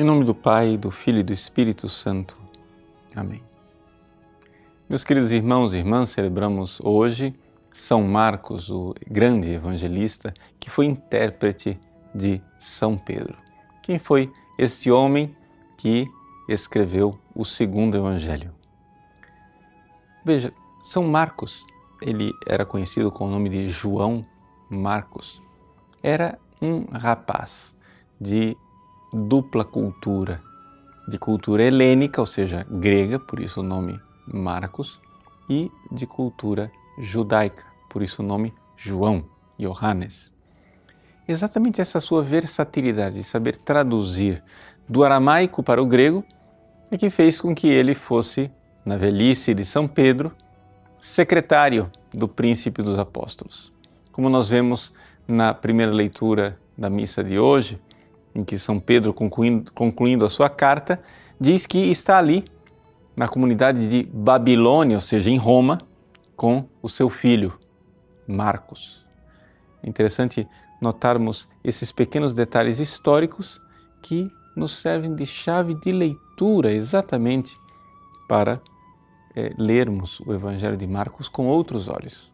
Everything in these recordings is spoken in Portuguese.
Em nome do Pai, do Filho e do Espírito Santo. Amém. Meus queridos irmãos e irmãs, celebramos hoje São Marcos, o grande evangelista, que foi intérprete de São Pedro. Quem foi este homem que escreveu o segundo evangelho? Veja, São Marcos, ele era conhecido com o nome de João Marcos, era um rapaz de dupla cultura, de cultura helênica, ou seja, grega, por isso o nome Marcos, e de cultura judaica, por isso o nome João, Johannes. Exatamente essa sua versatilidade de saber traduzir do aramaico para o grego é que fez com que ele fosse, na velhice de São Pedro, secretário do príncipe dos apóstolos. Como nós vemos na primeira leitura da missa de hoje, em que São Pedro, concluindo, concluindo a sua carta, diz que está ali, na comunidade de Babilônia, ou seja, em Roma, com o seu filho, Marcos. É interessante notarmos esses pequenos detalhes históricos que nos servem de chave de leitura exatamente para é, lermos o Evangelho de Marcos com outros olhos.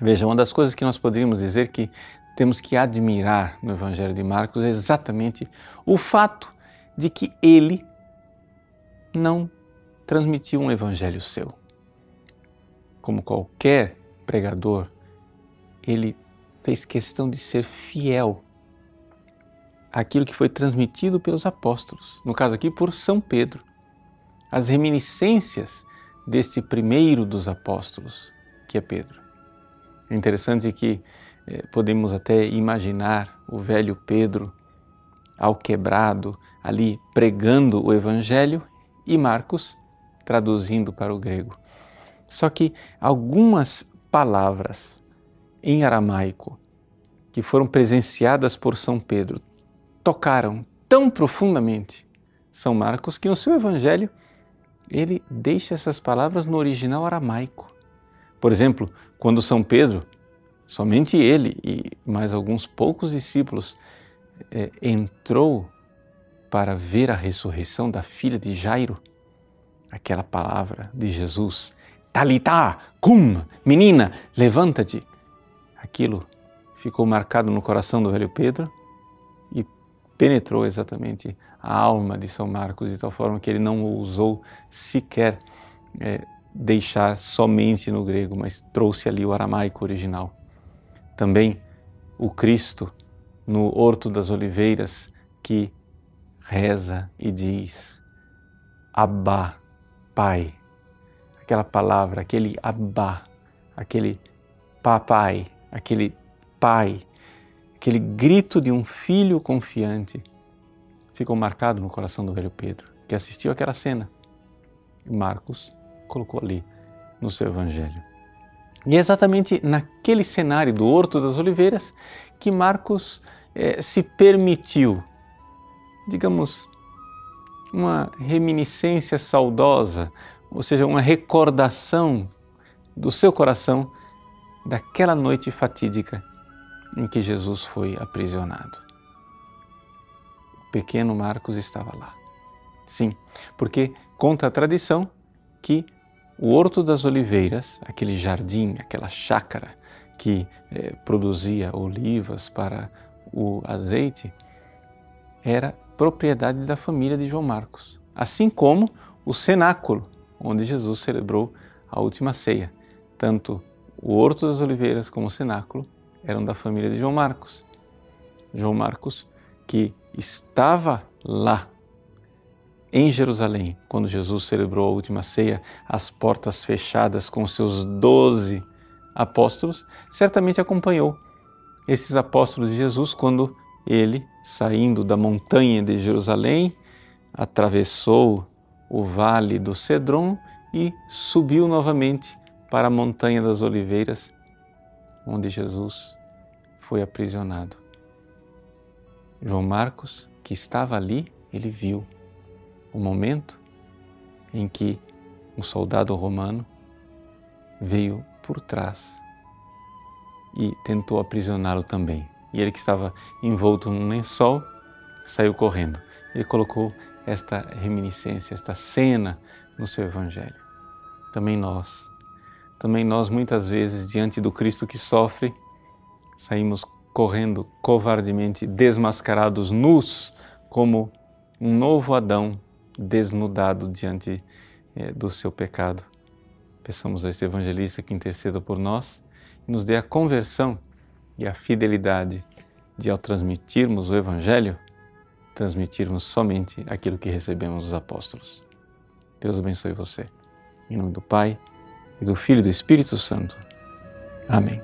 Veja, uma das coisas que nós poderíamos dizer que temos que admirar no Evangelho de Marcos é exatamente o fato de que ele não transmitiu um evangelho seu. Como qualquer pregador, ele fez questão de ser fiel àquilo que foi transmitido pelos apóstolos, no caso aqui por São Pedro. As reminiscências desse primeiro dos apóstolos, que é Pedro. É interessante que podemos até imaginar o velho Pedro ao quebrado ali pregando o Evangelho e Marcos traduzindo para o grego. Só que algumas palavras em aramaico que foram presenciadas por São Pedro tocaram tão profundamente São Marcos que no seu Evangelho ele deixa essas palavras no original aramaico. Por exemplo, quando São Pedro Somente ele e mais alguns poucos discípulos é, entrou para ver a ressurreição da filha de Jairo. Aquela palavra de Jesus, Talitá, cum, menina, levanta-te. Aquilo ficou marcado no coração do velho Pedro e penetrou exatamente a alma de São Marcos de tal forma que ele não ousou sequer é, deixar somente no grego, mas trouxe ali o aramaico original. Também o Cristo no Horto das Oliveiras que reza e diz: Abá, Pai. Aquela palavra, aquele Abá, aquele papai, aquele pai, aquele grito de um filho confiante ficou marcado no coração do velho Pedro, que assistiu aquela cena. Marcos colocou ali no seu evangelho. E é exatamente naquele cenário do Horto das Oliveiras que Marcos eh, se permitiu, digamos, uma reminiscência saudosa, ou seja, uma recordação do seu coração daquela noite fatídica em que Jesus foi aprisionado. O pequeno Marcos estava lá. Sim, porque conta a tradição que o Horto das Oliveiras, aquele jardim, aquela chácara que eh, produzia olivas para o azeite, era propriedade da família de João Marcos, assim como o cenáculo onde Jesus celebrou a última ceia. Tanto o Horto das Oliveiras como o cenáculo eram da família de João Marcos. João Marcos, que estava lá em Jerusalém, quando Jesus celebrou a última ceia, as portas fechadas com seus doze apóstolos, certamente acompanhou esses apóstolos de Jesus quando ele, saindo da montanha de Jerusalém, atravessou o vale do Cedron e subiu novamente para a montanha das Oliveiras, onde Jesus foi aprisionado. João Marcos, que estava ali, ele viu o momento em que um soldado romano veio por trás e tentou aprisioná-lo também. E ele que estava envolto num lençol saiu correndo. Ele colocou esta reminiscência, esta cena no seu Evangelho. Também nós, também nós muitas vezes, diante do Cristo que sofre, saímos correndo covardemente, desmascarados, nus, como um novo Adão desnudado diante eh, do seu pecado. Peçamos a esse evangelista que interceda por nós e nos dê a conversão e a fidelidade de, ao transmitirmos o Evangelho, transmitirmos somente aquilo que recebemos dos apóstolos. Deus abençoe você. Em nome do Pai, e do Filho e do Espírito Santo. Amém.